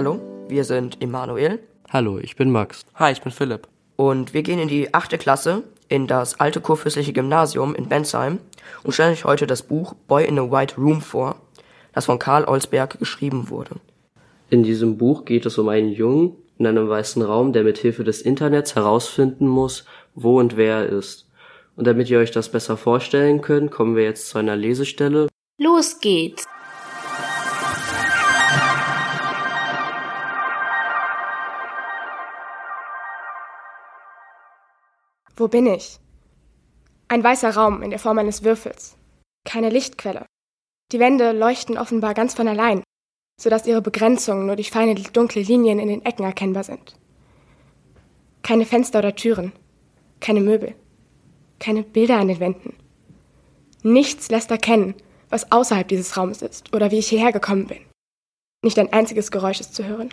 Hallo, wir sind Emanuel. Hallo, ich bin Max. Hi, ich bin Philipp. Und wir gehen in die achte Klasse in das alte kurfürstliche Gymnasium in Bensheim und stellen euch heute das Buch Boy in a White Room vor, das von Karl Olsberg geschrieben wurde. In diesem Buch geht es um einen Jungen in einem weißen Raum, der mit Hilfe des Internets herausfinden muss, wo und wer er ist. Und damit ihr euch das besser vorstellen könnt, kommen wir jetzt zu einer Lesestelle. Los geht's! Wo bin ich? Ein weißer Raum in der Form eines Würfels. Keine Lichtquelle. Die Wände leuchten offenbar ganz von allein, sodass ihre Begrenzungen nur durch feine dunkle Linien in den Ecken erkennbar sind. Keine Fenster oder Türen. Keine Möbel. Keine Bilder an den Wänden. Nichts lässt erkennen, was außerhalb dieses Raumes ist oder wie ich hierher gekommen bin. Nicht ein einziges Geräusch ist zu hören.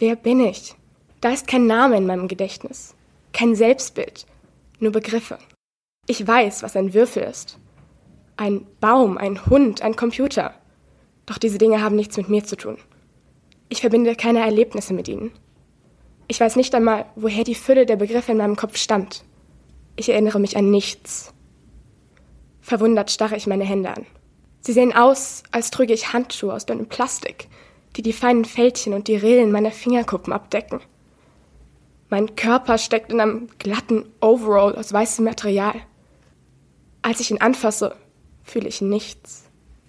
Wer bin ich? Da ist kein Name in meinem Gedächtnis, kein Selbstbild, nur Begriffe. Ich weiß, was ein Würfel ist. Ein Baum, ein Hund, ein Computer. Doch diese Dinge haben nichts mit mir zu tun. Ich verbinde keine Erlebnisse mit ihnen. Ich weiß nicht einmal, woher die Fülle der Begriffe in meinem Kopf stammt. Ich erinnere mich an nichts. Verwundert starre ich meine Hände an. Sie sehen aus, als trüge ich Handschuhe aus dünnem Plastik, die die feinen Fältchen und die Rillen meiner Fingerkuppen abdecken. Mein Körper steckt in einem glatten Overall aus weißem Material. Als ich ihn anfasse, fühle ich nichts.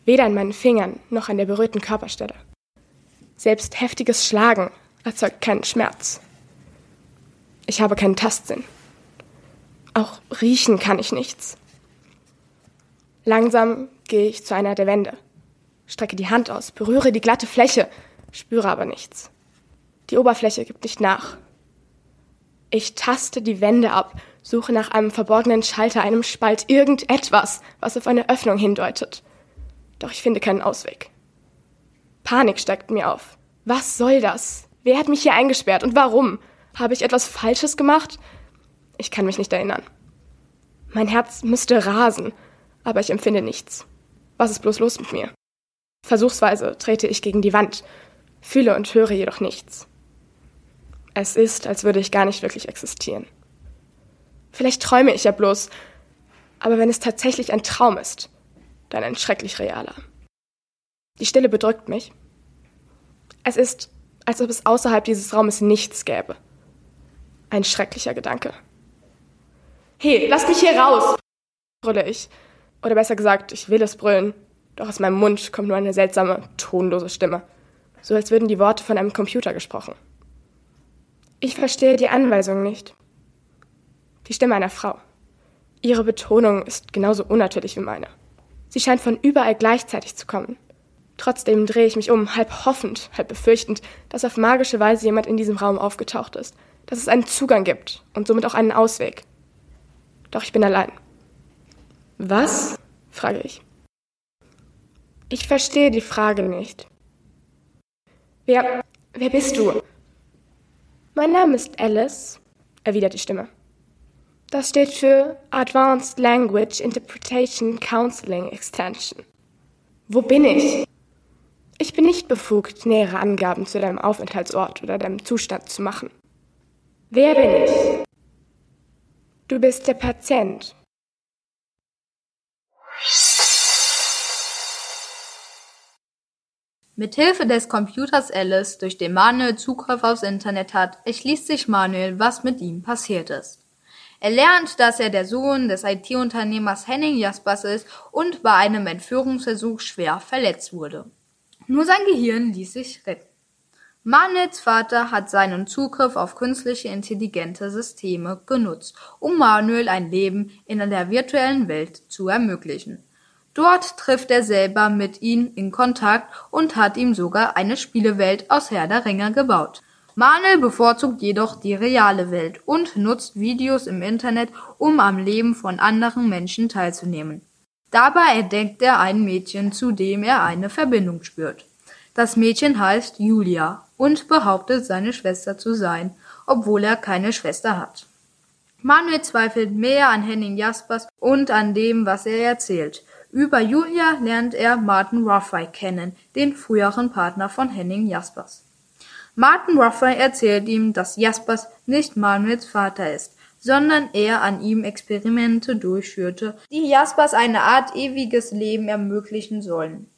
Weder an meinen Fingern noch an der berührten Körperstelle. Selbst heftiges Schlagen erzeugt keinen Schmerz. Ich habe keinen Tastsinn. Auch riechen kann ich nichts. Langsam gehe ich zu einer der Wände, strecke die Hand aus, berühre die glatte Fläche, spüre aber nichts. Die Oberfläche gibt nicht nach. Ich taste die Wände ab, suche nach einem verborgenen Schalter, einem Spalt, irgendetwas, was auf eine Öffnung hindeutet. Doch ich finde keinen Ausweg. Panik steigt mir auf. Was soll das? Wer hat mich hier eingesperrt und warum? Habe ich etwas Falsches gemacht? Ich kann mich nicht erinnern. Mein Herz müsste rasen aber ich empfinde nichts. Was ist bloß los mit mir? Versuchsweise trete ich gegen die Wand, fühle und höre jedoch nichts. Es ist, als würde ich gar nicht wirklich existieren. Vielleicht träume ich ja bloß, aber wenn es tatsächlich ein Traum ist, dann ein schrecklich realer. Die Stille bedrückt mich. Es ist, als ob es außerhalb dieses Raumes nichts gäbe. Ein schrecklicher Gedanke. Hey, lass mich hier raus! brülle ich oder besser gesagt, ich will es brüllen, doch aus meinem Mund kommt nur eine seltsame, tonlose Stimme, so als würden die Worte von einem Computer gesprochen. Ich verstehe die Anweisung nicht. Die Stimme einer Frau. Ihre Betonung ist genauso unnatürlich wie meine. Sie scheint von überall gleichzeitig zu kommen. Trotzdem drehe ich mich um, halb hoffend, halb befürchtend, dass auf magische Weise jemand in diesem Raum aufgetaucht ist, dass es einen Zugang gibt und somit auch einen Ausweg. Doch ich bin allein. Was? frage ich. Ich verstehe die Frage nicht. Wer, wer bist du? Mein Name ist Alice, erwidert die Stimme. Das steht für Advanced Language Interpretation Counseling Extension. Wo bin ich? Ich bin nicht befugt, nähere Angaben zu deinem Aufenthaltsort oder deinem Zustand zu machen. Wer bin ich? Du bist der Patient, Mithilfe des Computers Alice, durch den Manuel Zugriff aufs Internet hat, erschließt sich Manuel, was mit ihm passiert ist. Er lernt, dass er der Sohn des IT-Unternehmers Henning Jaspers ist und bei einem Entführungsversuch schwer verletzt wurde. Nur sein Gehirn ließ sich retten. Manuels Vater hat seinen Zugriff auf künstliche intelligente Systeme genutzt, um Manuel ein Leben in der virtuellen Welt zu ermöglichen. Dort trifft er selber mit ihm in Kontakt und hat ihm sogar eine Spielewelt aus Herr der Ringe gebaut. Manuel bevorzugt jedoch die reale Welt und nutzt Videos im Internet, um am Leben von anderen Menschen teilzunehmen. Dabei entdeckt er ein Mädchen, zu dem er eine Verbindung spürt. Das Mädchen heißt Julia und behauptet, seine Schwester zu sein, obwohl er keine Schwester hat. Manuel zweifelt mehr an Henning Jaspers und an dem, was er erzählt. Über Julia lernt er Martin Ruffey kennen, den früheren Partner von Henning Jaspers. Martin Ruffey erzählt ihm, dass Jaspers nicht Manuels Vater ist, sondern er an ihm Experimente durchführte, die Jaspers eine Art ewiges Leben ermöglichen sollen.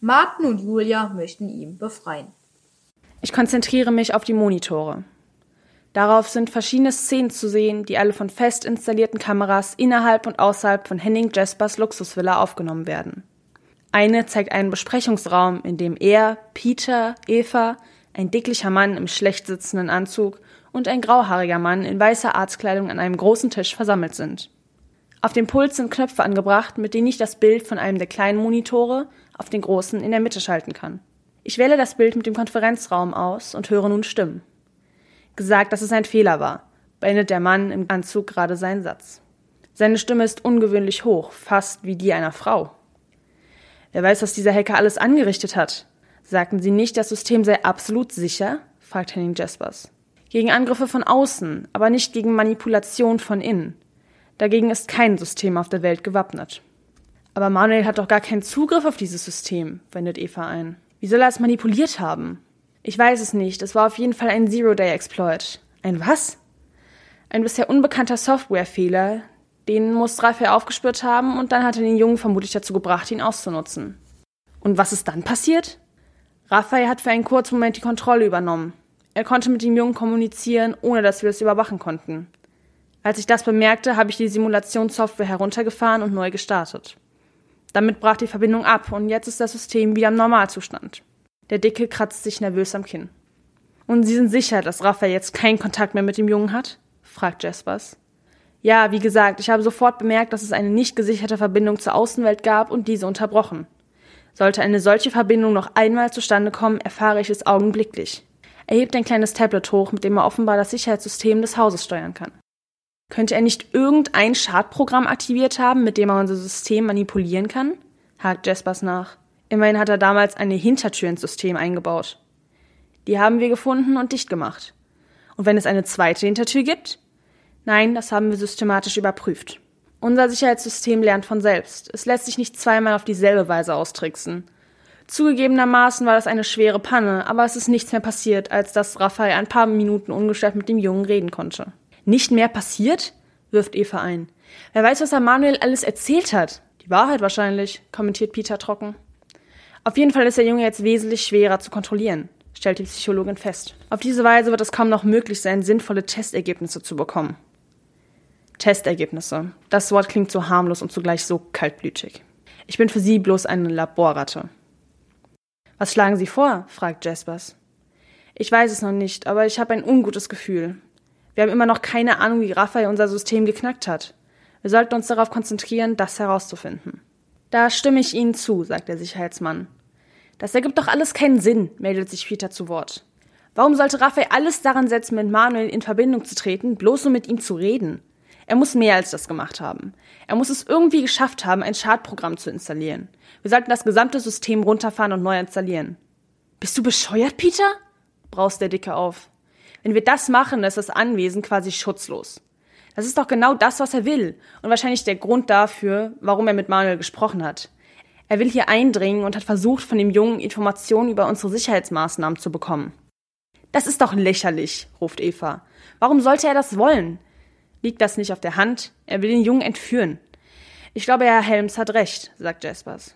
Martin und Julia möchten ihn befreien. Ich konzentriere mich auf die Monitore. Darauf sind verschiedene Szenen zu sehen, die alle von fest installierten Kameras innerhalb und außerhalb von Henning Jaspers Luxusvilla aufgenommen werden. Eine zeigt einen Besprechungsraum, in dem er, Peter, Eva, ein dicklicher Mann im schlecht sitzenden Anzug und ein grauhaariger Mann in weißer Arztkleidung an einem großen Tisch versammelt sind. Auf dem Pult sind Knöpfe angebracht, mit denen ich das Bild von einem der kleinen Monitore auf den großen in der Mitte schalten kann. Ich wähle das Bild mit dem Konferenzraum aus und höre nun Stimmen gesagt, dass es ein Fehler war, beendet der Mann im Anzug gerade seinen Satz. Seine Stimme ist ungewöhnlich hoch, fast wie die einer Frau. Wer weiß, was dieser Hacker alles angerichtet hat? Sagten Sie nicht, das System sei absolut sicher? fragt Henning Jaspers. Gegen Angriffe von außen, aber nicht gegen Manipulation von innen. Dagegen ist kein System auf der Welt gewappnet. Aber Manuel hat doch gar keinen Zugriff auf dieses System, wendet Eva ein. Wie soll er es manipuliert haben? Ich weiß es nicht. Es war auf jeden Fall ein Zero-Day-Exploit. Ein was? Ein bisher unbekannter Softwarefehler. Den muss Raphael aufgespürt haben und dann hat er den Jungen vermutlich dazu gebracht, ihn auszunutzen. Und was ist dann passiert? Raphael hat für einen kurzen Moment die Kontrolle übernommen. Er konnte mit dem Jungen kommunizieren, ohne dass wir es überwachen konnten. Als ich das bemerkte, habe ich die Simulationssoftware heruntergefahren und neu gestartet. Damit brach die Verbindung ab und jetzt ist das System wieder im Normalzustand. Der Dicke kratzt sich nervös am Kinn. Und Sie sind sicher, dass Raphael jetzt keinen Kontakt mehr mit dem Jungen hat? fragt Jaspers. Ja, wie gesagt, ich habe sofort bemerkt, dass es eine nicht gesicherte Verbindung zur Außenwelt gab und diese unterbrochen. Sollte eine solche Verbindung noch einmal zustande kommen, erfahre ich es augenblicklich. Er hebt ein kleines Tablet hoch, mit dem er offenbar das Sicherheitssystem des Hauses steuern kann. Könnte er nicht irgendein Schadprogramm aktiviert haben, mit dem er unser System manipulieren kann? hakt Jaspers nach. Immerhin hat er damals eine Hintertür ins System eingebaut. Die haben wir gefunden und dicht gemacht. Und wenn es eine zweite Hintertür gibt? Nein, das haben wir systematisch überprüft. Unser Sicherheitssystem lernt von selbst. Es lässt sich nicht zweimal auf dieselbe Weise austricksen. Zugegebenermaßen war das eine schwere Panne, aber es ist nichts mehr passiert, als dass Raphael ein paar Minuten ungestört mit dem Jungen reden konnte. Nicht mehr passiert? wirft Eva ein. Wer weiß, was er Manuel alles erzählt hat. Die Wahrheit wahrscheinlich, kommentiert Peter trocken. Auf jeden Fall ist der Junge jetzt wesentlich schwerer zu kontrollieren, stellt die Psychologin fest. Auf diese Weise wird es kaum noch möglich sein, sinnvolle Testergebnisse zu bekommen. Testergebnisse. Das Wort klingt so harmlos und zugleich so kaltblütig. Ich bin für Sie bloß eine Laborratte. Was schlagen Sie vor? fragt Jaspers. Ich weiß es noch nicht, aber ich habe ein ungutes Gefühl. Wir haben immer noch keine Ahnung, wie Raphael unser System geknackt hat. Wir sollten uns darauf konzentrieren, das herauszufinden. Da stimme ich Ihnen zu, sagt der Sicherheitsmann. Das ergibt doch alles keinen Sinn, meldet sich Peter zu Wort. Warum sollte Raphael alles daran setzen, mit Manuel in Verbindung zu treten, bloß um mit ihm zu reden? Er muss mehr als das gemacht haben. Er muss es irgendwie geschafft haben, ein Schadprogramm zu installieren. Wir sollten das gesamte System runterfahren und neu installieren. Bist du bescheuert, Peter? braust der Dicke auf. Wenn wir das machen, ist das Anwesen quasi schutzlos. Das ist doch genau das, was er will. Und wahrscheinlich der Grund dafür, warum er mit Manuel gesprochen hat. Er will hier eindringen und hat versucht, von dem Jungen Informationen über unsere Sicherheitsmaßnahmen zu bekommen. Das ist doch lächerlich, ruft Eva. Warum sollte er das wollen? Liegt das nicht auf der Hand? Er will den Jungen entführen. Ich glaube, Herr Helms hat recht, sagt Jaspers.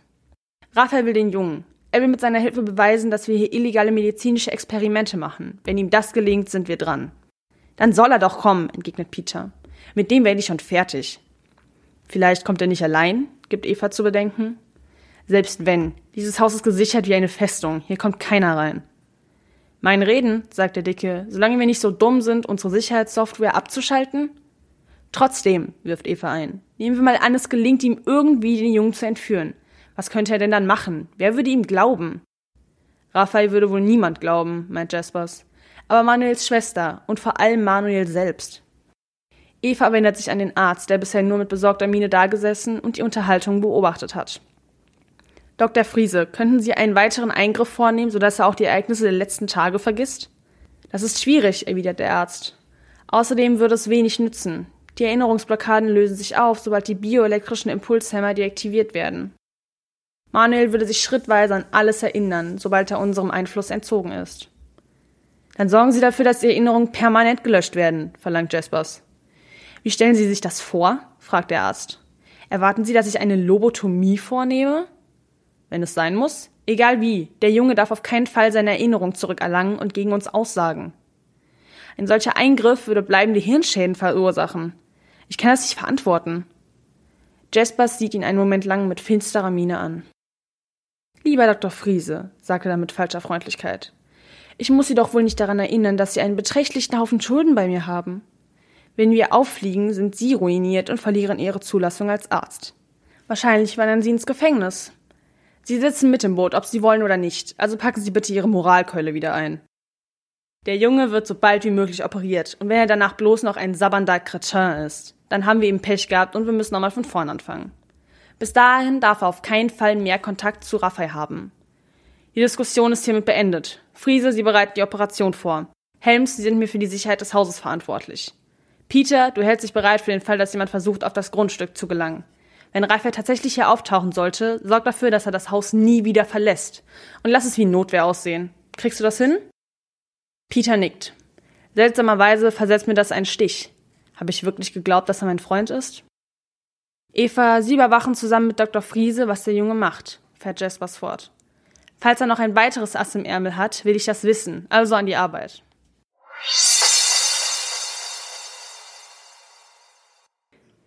Raphael will den Jungen. Er will mit seiner Hilfe beweisen, dass wir hier illegale medizinische Experimente machen. Wenn ihm das gelingt, sind wir dran. Dann soll er doch kommen, entgegnet Peter. Mit dem werde ich schon fertig. Vielleicht kommt er nicht allein, gibt Eva zu bedenken. Selbst wenn. Dieses Haus ist gesichert wie eine Festung. Hier kommt keiner rein. Mein Reden, sagt der Dicke, solange wir nicht so dumm sind, unsere Sicherheitssoftware abzuschalten? Trotzdem, wirft Eva ein. Nehmen wir mal an, es gelingt ihm irgendwie, den Jungen zu entführen. Was könnte er denn dann machen? Wer würde ihm glauben? Raphael würde wohl niemand glauben, meint Jaspers. Aber Manuels Schwester und vor allem Manuel selbst. Eva wendet sich an den Arzt, der bisher nur mit besorgter Miene dagesessen und die Unterhaltung beobachtet hat. Dr. Friese, könnten Sie einen weiteren Eingriff vornehmen, sodass er auch die Ereignisse der letzten Tage vergisst? Das ist schwierig, erwidert der Arzt. Außerdem würde es wenig nützen. Die Erinnerungsblockaden lösen sich auf, sobald die bioelektrischen Impulshämmer deaktiviert werden. Manuel würde sich schrittweise an alles erinnern, sobald er unserem Einfluss entzogen ist. Dann sorgen Sie dafür, dass die Erinnerungen permanent gelöscht werden, verlangt Jaspers. Wie stellen Sie sich das vor? fragt der Arzt. Erwarten Sie, dass ich eine Lobotomie vornehme? Wenn es sein muss, egal wie, der Junge darf auf keinen Fall seine Erinnerung zurückerlangen und gegen uns aussagen. Ein solcher Eingriff würde bleibende Hirnschäden verursachen. Ich kann das nicht verantworten. Jaspers sieht ihn einen Moment lang mit finsterer Miene an. Lieber Dr. Friese, sagte er mit falscher Freundlichkeit, ich muss Sie doch wohl nicht daran erinnern, dass Sie einen beträchtlichen Haufen Schulden bei mir haben. Wenn wir auffliegen, sind Sie ruiniert und verlieren Ihre Zulassung als Arzt. Wahrscheinlich wandern Sie ins Gefängnis. Sie sitzen mit im Boot, ob Sie wollen oder nicht, also packen Sie bitte Ihre Moralkeule wieder ein. Der Junge wird so bald wie möglich operiert, und wenn er danach bloß noch ein sabbernder Cretin ist, dann haben wir ihm Pech gehabt und wir müssen nochmal von vorn anfangen. Bis dahin darf er auf keinen Fall mehr Kontakt zu Raphael haben. Die Diskussion ist hiermit beendet. Friese, Sie bereiten die Operation vor. Helms, Sie sind mir für die Sicherheit des Hauses verantwortlich. Peter, du hältst dich bereit für den Fall, dass jemand versucht, auf das Grundstück zu gelangen. Wenn Raphael tatsächlich hier auftauchen sollte, sorg dafür, dass er das Haus nie wieder verlässt. Und lass es wie Notwehr aussehen. Kriegst du das hin? Peter nickt. Seltsamerweise versetzt mir das einen Stich. Habe ich wirklich geglaubt, dass er mein Freund ist? Eva, Sie überwachen zusammen mit Dr. Friese, was der Junge macht, fährt Jaspers fort. Falls er noch ein weiteres Ass im Ärmel hat, will ich das wissen, also an die Arbeit.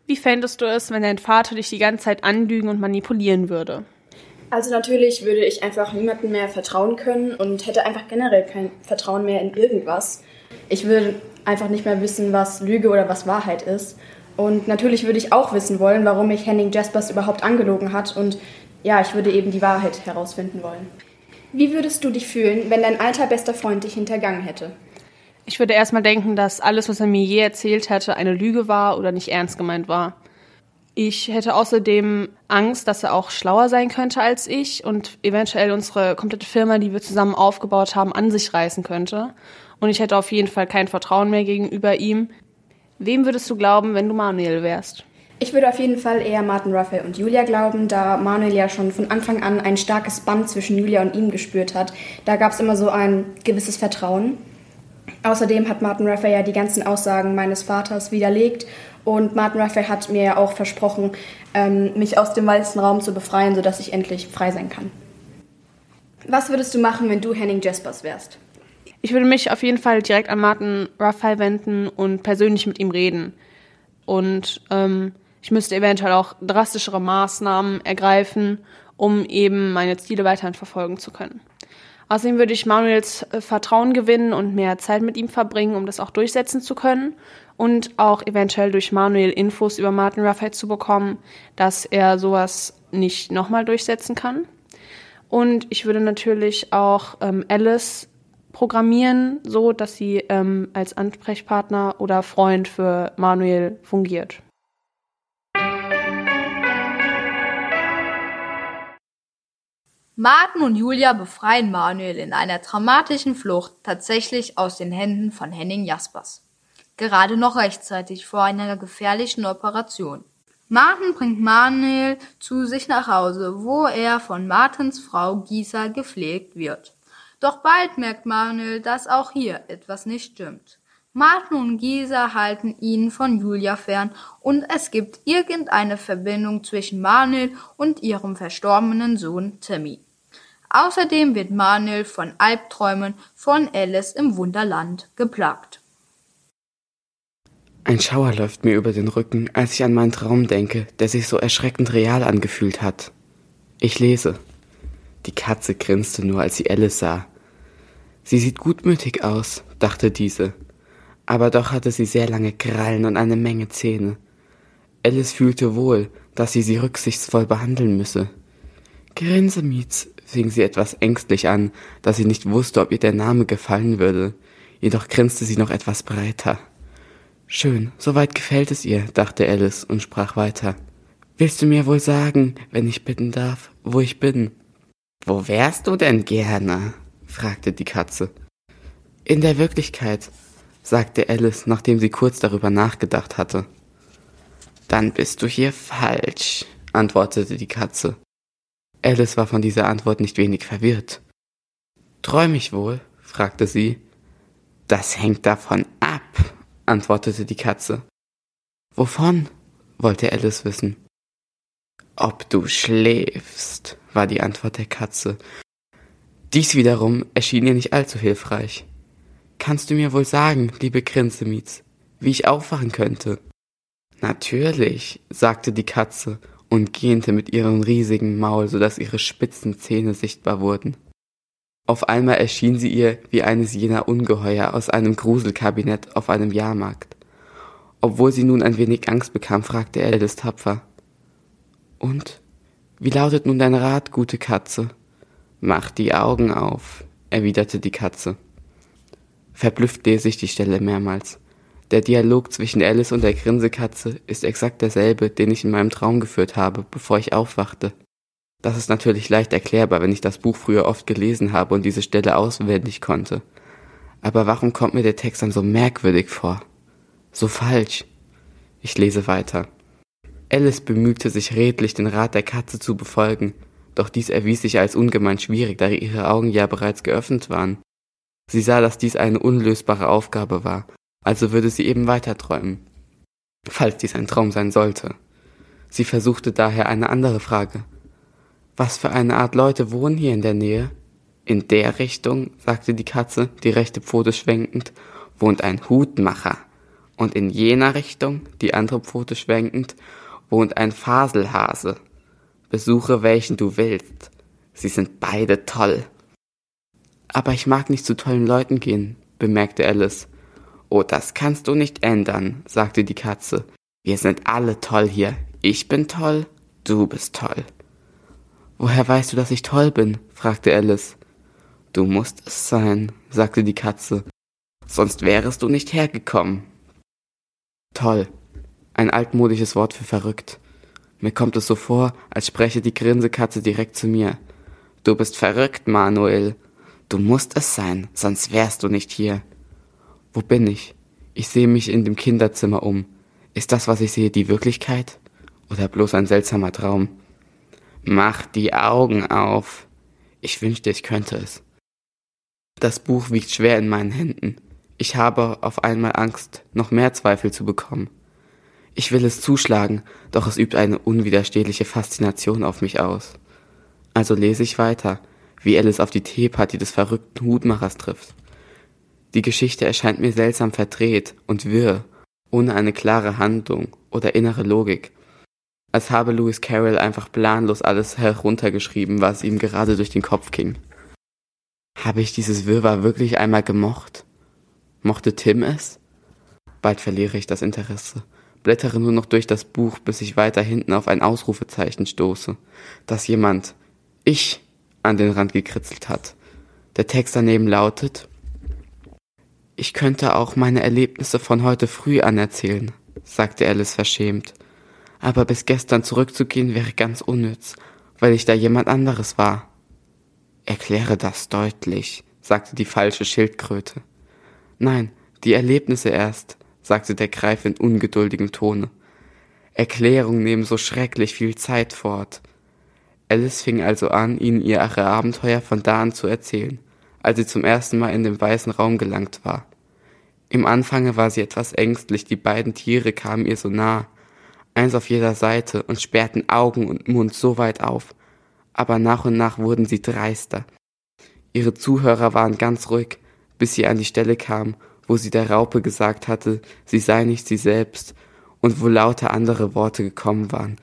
Wie fändest du es, wenn dein Vater dich die ganze Zeit anlügen und manipulieren würde? Also natürlich würde ich einfach niemandem mehr vertrauen können und hätte einfach generell kein Vertrauen mehr in irgendwas. Ich würde einfach nicht mehr wissen, was Lüge oder was Wahrheit ist. Und natürlich würde ich auch wissen wollen, warum mich Henning Jaspers überhaupt angelogen hat und ja, ich würde eben die Wahrheit herausfinden wollen. Wie würdest du dich fühlen, wenn dein alter bester Freund dich hintergangen hätte? Ich würde erstmal denken, dass alles, was er mir je erzählt hätte, eine Lüge war oder nicht ernst gemeint war. Ich hätte außerdem Angst, dass er auch schlauer sein könnte als ich und eventuell unsere komplette Firma, die wir zusammen aufgebaut haben, an sich reißen könnte. Und ich hätte auf jeden Fall kein Vertrauen mehr gegenüber ihm. Wem würdest du glauben, wenn du Manuel wärst? Ich würde auf jeden Fall eher Martin Raphael und Julia glauben, da Manuel ja schon von Anfang an ein starkes Band zwischen Julia und ihm gespürt hat. Da gab es immer so ein gewisses Vertrauen. Außerdem hat Martin Raphael ja die ganzen Aussagen meines Vaters widerlegt und Martin Raphael hat mir ja auch versprochen, ähm, mich aus dem weißen Raum zu befreien, sodass ich endlich frei sein kann. Was würdest du machen, wenn du Henning Jaspers wärst? Ich würde mich auf jeden Fall direkt an Martin Raphael wenden und persönlich mit ihm reden. Und ähm, ich müsste eventuell auch drastischere Maßnahmen ergreifen, um eben meine Ziele weiterhin verfolgen zu können. Außerdem würde ich Manuels äh, Vertrauen gewinnen und mehr Zeit mit ihm verbringen, um das auch durchsetzen zu können und auch eventuell durch Manuel Infos über Martin Raphael zu bekommen, dass er sowas nicht nochmal durchsetzen kann. Und ich würde natürlich auch ähm, Alice programmieren, so dass sie ähm, als Ansprechpartner oder Freund für Manuel fungiert. Martin und Julia befreien Manuel in einer dramatischen Flucht tatsächlich aus den Händen von Henning Jaspers. Gerade noch rechtzeitig vor einer gefährlichen Operation. Martin bringt Manuel zu sich nach Hause, wo er von Martins Frau Gisa gepflegt wird. Doch bald merkt Manuel, dass auch hier etwas nicht stimmt. Martin und Gisa halten ihn von Julia fern und es gibt irgendeine Verbindung zwischen Manuel und ihrem verstorbenen Sohn Timmy. Außerdem wird Manuel von Albträumen von Alice im Wunderland geplagt. Ein Schauer läuft mir über den Rücken, als ich an meinen Traum denke, der sich so erschreckend real angefühlt hat. Ich lese. Die Katze grinste nur, als sie Alice sah. Sie sieht gutmütig aus, dachte diese, aber doch hatte sie sehr lange Krallen und eine Menge Zähne. Alice fühlte wohl, dass sie sie rücksichtsvoll behandeln müsse. Grinsemietz, fing sie etwas ängstlich an, da sie nicht wusste, ob ihr der Name gefallen würde. Jedoch grinste sie noch etwas breiter. Schön, soweit gefällt es ihr, dachte Alice und sprach weiter. Willst du mir wohl sagen, wenn ich bitten darf, wo ich bin? Wo wärst du denn gerne? fragte die Katze. In der Wirklichkeit, sagte Alice, nachdem sie kurz darüber nachgedacht hatte. Dann bist du hier falsch, antwortete die Katze. Alice war von dieser Antwort nicht wenig verwirrt. Träum ich wohl? fragte sie. Das hängt davon ab, antwortete die Katze. Wovon? wollte Alice wissen. Ob du schläfst, war die Antwort der Katze. Dies wiederum erschien ihr nicht allzu hilfreich. Kannst du mir wohl sagen, liebe Grinsemietz, wie ich aufwachen könnte? Natürlich, sagte die Katze und gähnte mit ihrem riesigen Maul, so dass ihre spitzen Zähne sichtbar wurden. Auf einmal erschien sie ihr wie eines jener Ungeheuer aus einem Gruselkabinett auf einem Jahrmarkt. Obwohl sie nun ein wenig Angst bekam, fragte Alice tapfer. Und? Wie lautet nun dein Rat, gute Katze? Mach die Augen auf, erwiderte die Katze. Verblüfft lese ich die Stelle mehrmals. Der Dialog zwischen Alice und der Grinsekatze ist exakt derselbe, den ich in meinem Traum geführt habe, bevor ich aufwachte. Das ist natürlich leicht erklärbar, wenn ich das Buch früher oft gelesen habe und diese Stelle auswendig konnte. Aber warum kommt mir der Text dann so merkwürdig vor? So falsch. Ich lese weiter. Alice bemühte sich redlich, den Rat der Katze zu befolgen, doch dies erwies sich als ungemein schwierig, da ihre Augen ja bereits geöffnet waren. Sie sah, dass dies eine unlösbare Aufgabe war, also würde sie eben weiter träumen. Falls dies ein Traum sein sollte. Sie versuchte daher eine andere Frage. Was für eine Art Leute wohnen hier in der Nähe? In der Richtung, sagte die Katze, die rechte Pfote schwenkend, wohnt ein Hutmacher. Und in jener Richtung, die andere Pfote schwenkend, wohnt ein Faselhase. Besuche welchen du willst. Sie sind beide toll. Aber ich mag nicht zu tollen Leuten gehen, bemerkte Alice. Oh, das kannst du nicht ändern, sagte die Katze. Wir sind alle toll hier. Ich bin toll, du bist toll. Woher weißt du, dass ich toll bin? fragte Alice. Du musst es sein, sagte die Katze. Sonst wärest du nicht hergekommen. Toll. Ein altmodisches Wort für verrückt. Mir kommt es so vor, als spreche die Grinsekatze direkt zu mir. Du bist verrückt, Manuel. Du musst es sein, sonst wärst du nicht hier. Wo bin ich? Ich sehe mich in dem Kinderzimmer um. Ist das, was ich sehe, die Wirklichkeit? Oder bloß ein seltsamer Traum? Mach die Augen auf. Ich wünschte, ich könnte es. Das Buch wiegt schwer in meinen Händen. Ich habe auf einmal Angst, noch mehr Zweifel zu bekommen. Ich will es zuschlagen, doch es übt eine unwiderstehliche Faszination auf mich aus. Also lese ich weiter, wie Alice auf die Teeparty des verrückten Hutmachers trifft. Die Geschichte erscheint mir seltsam verdreht und wirr, ohne eine klare Handlung oder innere Logik. Als habe Lewis Carroll einfach planlos alles heruntergeschrieben, was ihm gerade durch den Kopf ging. Habe ich dieses Wirrwarr wirklich einmal gemocht? Mochte Tim es? Bald verliere ich das Interesse, blättere nur noch durch das Buch, bis ich weiter hinten auf ein Ausrufezeichen stoße, das jemand, ich, an den Rand gekritzelt hat. Der Text daneben lautet ich könnte auch meine Erlebnisse von heute früh anerzählen, sagte Alice verschämt. Aber bis gestern zurückzugehen wäre ganz unnütz, weil ich da jemand anderes war. Erkläre das deutlich, sagte die falsche Schildkröte. Nein, die Erlebnisse erst, sagte der Greif in ungeduldigem Tone. Erklärungen nehmen so schrecklich viel Zeit fort. Alice fing also an, ihnen ihre Abenteuer von da an zu erzählen, als sie zum ersten Mal in den weißen Raum gelangt war. Im Anfange war sie etwas ängstlich, die beiden Tiere kamen ihr so nah, eins auf jeder Seite und sperrten Augen und Mund so weit auf, aber nach und nach wurden sie dreister. Ihre Zuhörer waren ganz ruhig, bis sie an die Stelle kam, wo sie der Raupe gesagt hatte, sie sei nicht sie selbst, und wo lauter andere Worte gekommen waren.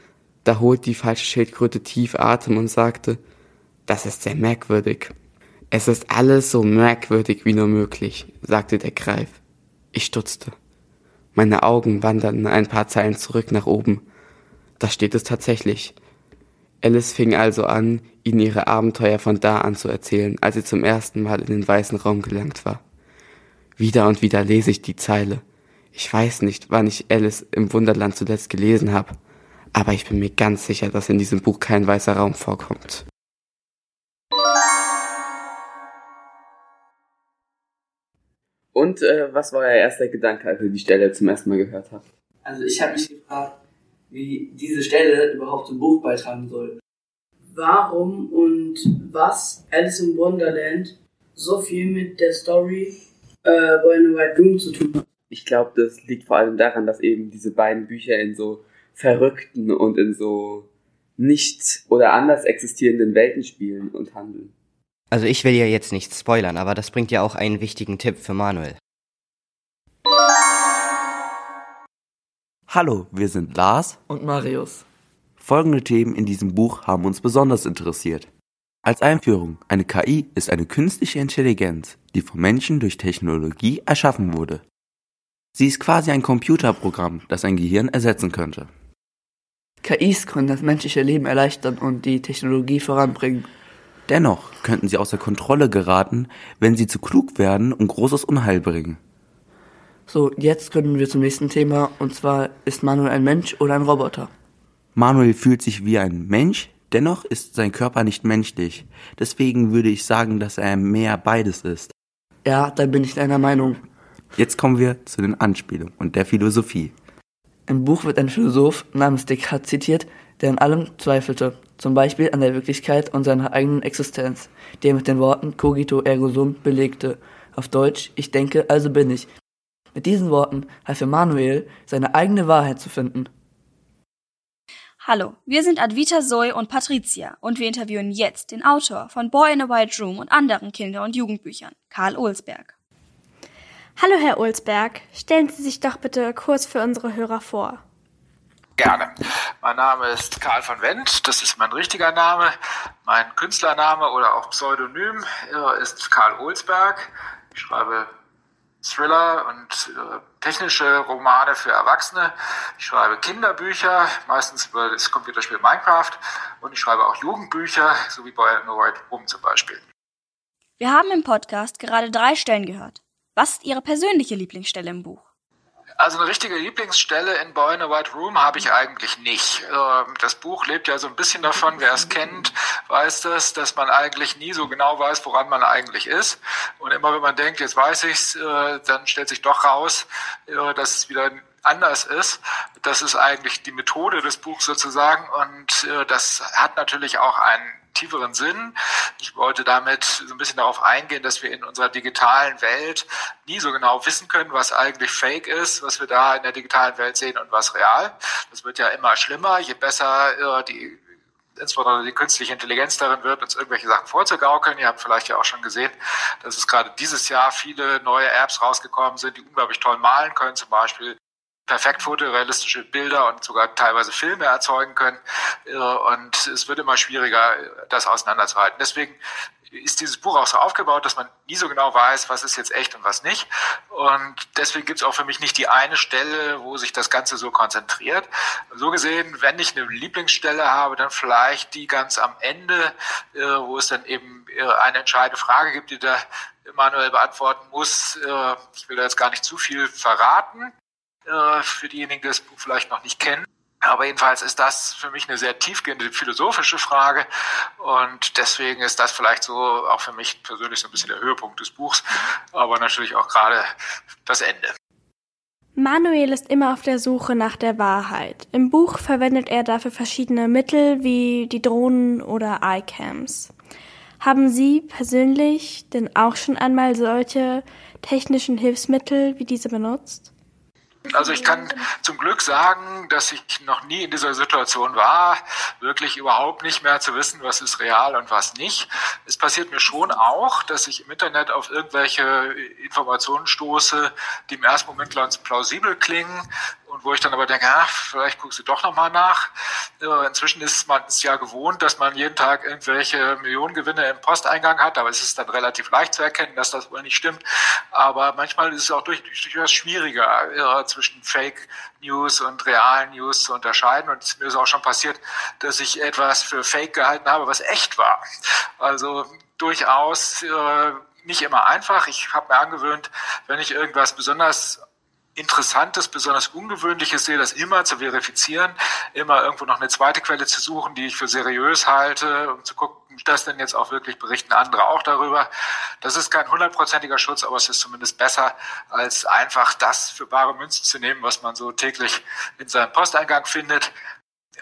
Da holt die falsche Schildkröte tief Atem und sagte, das ist sehr merkwürdig. Es ist alles so merkwürdig wie nur möglich, sagte der Greif. Ich stutzte. Meine Augen wanderten ein paar Zeilen zurück nach oben. Da steht es tatsächlich. Alice fing also an, ihnen ihre Abenteuer von da an zu erzählen, als sie zum ersten Mal in den weißen Raum gelangt war. Wieder und wieder lese ich die Zeile. Ich weiß nicht, wann ich Alice im Wunderland zuletzt gelesen habe, aber ich bin mir ganz sicher, dass in diesem Buch kein weißer Raum vorkommt. Und äh, was war euer erster Gedanke, als ihr die Stelle zum ersten Mal gehört habt? Also ich habe mich gefragt, wie diese Stelle überhaupt zum Buch beitragen soll. warum und was Alice in Wonderland so viel mit der Story äh, Boy in a White Room zu tun hat. Ich glaube, das liegt vor allem daran, dass eben diese beiden Bücher in so verrückten und in so nicht oder anders existierenden Welten spielen und handeln. Also ich will ja jetzt nichts spoilern, aber das bringt ja auch einen wichtigen Tipp für Manuel. Hallo, wir sind Lars und Marius. Folgende Themen in diesem Buch haben uns besonders interessiert. Als Einführung, eine KI ist eine künstliche Intelligenz, die vom Menschen durch Technologie erschaffen wurde. Sie ist quasi ein Computerprogramm, das ein Gehirn ersetzen könnte. KIs können das menschliche Leben erleichtern und die Technologie voranbringen. Dennoch könnten sie außer Kontrolle geraten, wenn sie zu klug werden und großes Unheil bringen. So, jetzt können wir zum nächsten Thema, und zwar ist Manuel ein Mensch oder ein Roboter? Manuel fühlt sich wie ein Mensch, dennoch ist sein Körper nicht menschlich. Deswegen würde ich sagen, dass er mehr beides ist. Ja, da bin ich deiner Meinung. Jetzt kommen wir zu den Anspielungen und der Philosophie. Im Buch wird ein Philosoph namens Descartes zitiert, der an allem zweifelte, zum Beispiel an der Wirklichkeit und seiner eigenen Existenz, die er mit den Worten cogito ergo sum belegte. Auf Deutsch, ich denke, also bin ich. Mit diesen Worten half Emanuel, seine eigene Wahrheit zu finden. Hallo, wir sind Advita Zoe und Patricia und wir interviewen jetzt den Autor von Boy in a White Room und anderen Kinder- und Jugendbüchern, Karl Ohlsberg. Hallo, Herr Ohlsberg. Stellen Sie sich doch bitte kurz für unsere Hörer vor. Gerne. Mein Name ist Karl von Wendt, das ist mein richtiger Name. Mein Künstlername oder auch Pseudonym ist Karl Ohlsberg. Ich schreibe Thriller und äh, technische Romane für Erwachsene. Ich schreibe Kinderbücher, meistens über das Computerspiel Minecraft. Und ich schreibe auch Jugendbücher, so wie Boy No White Room zum Beispiel. Wir haben im Podcast gerade drei Stellen gehört. Was ist Ihre persönliche Lieblingsstelle im Buch? Also eine richtige Lieblingsstelle in Boy in a White Room habe ich eigentlich nicht. Ähm, das Buch lebt ja so ein bisschen davon, wer es kennt, weiß das, dass man eigentlich nie so genau weiß, woran man eigentlich ist. Und immer wenn man denkt, jetzt weiß ich's, äh, dann stellt sich doch raus, äh, dass es wieder anders ist. Das ist eigentlich die Methode des Buchs sozusagen und äh, das hat natürlich auch einen tieferen Sinn. Ich wollte damit so ein bisschen darauf eingehen, dass wir in unserer digitalen Welt nie so genau wissen können, was eigentlich Fake ist, was wir da in der digitalen Welt sehen und was real. Das wird ja immer schlimmer, je besser äh, die insbesondere die künstliche Intelligenz darin wird, uns irgendwelche Sachen vorzugaukeln. Ihr habt vielleicht ja auch schon gesehen, dass es gerade dieses Jahr viele neue Apps rausgekommen sind, die unglaublich toll malen können, zum Beispiel perfekt fotorealistische Bilder und sogar teilweise Filme erzeugen können. Äh, und es wird immer schwieriger, das auseinanderzuhalten. Deswegen ist dieses Buch auch so aufgebaut, dass man nie so genau weiß, was ist jetzt echt und was nicht. Und deswegen gibt es auch für mich nicht die eine Stelle, wo sich das Ganze so konzentriert. So gesehen, wenn ich eine Lieblingsstelle habe, dann vielleicht die ganz am Ende, äh, wo es dann eben äh, eine entscheidende Frage gibt, die der Manuel beantworten muss. Ich will da jetzt gar nicht zu viel verraten äh, für diejenigen, die das Buch vielleicht noch nicht kennen. Aber jedenfalls ist das für mich eine sehr tiefgehende philosophische Frage und deswegen ist das vielleicht so auch für mich persönlich so ein bisschen der Höhepunkt des Buchs, aber natürlich auch gerade das Ende. Manuel ist immer auf der Suche nach der Wahrheit. Im Buch verwendet er dafür verschiedene Mittel wie die Drohnen oder iCams. Haben Sie persönlich denn auch schon einmal solche technischen Hilfsmittel wie diese benutzt? Also ich kann zum Glück sagen, dass ich noch nie in dieser Situation war, wirklich überhaupt nicht mehr zu wissen, was ist real und was nicht. Es passiert mir schon auch, dass ich im Internet auf irgendwelche Informationen stoße, die im ersten Moment ganz plausibel klingen und wo ich dann aber denke, ach, vielleicht guckst du doch nochmal nach. Inzwischen ist man es ja gewohnt, dass man jeden Tag irgendwelche Millionengewinne im Posteingang hat, aber es ist dann relativ leicht zu erkennen, dass das wohl nicht stimmt. Aber manchmal ist es auch durchaus schwieriger, zwischen Fake News und realen News zu unterscheiden. Und mir ist auch schon passiert, dass ich etwas für Fake gehalten habe, was echt war. Also durchaus äh, nicht immer einfach. Ich habe mir angewöhnt, wenn ich irgendwas besonders Interessantes, besonders Ungewöhnliches sehe, das immer zu verifizieren, immer irgendwo noch eine zweite Quelle zu suchen, die ich für seriös halte, um zu gucken, das denn jetzt auch wirklich berichten andere auch darüber. Das ist kein hundertprozentiger Schutz, aber es ist zumindest besser, als einfach das für bare Münzen zu nehmen, was man so täglich in seinem Posteingang findet.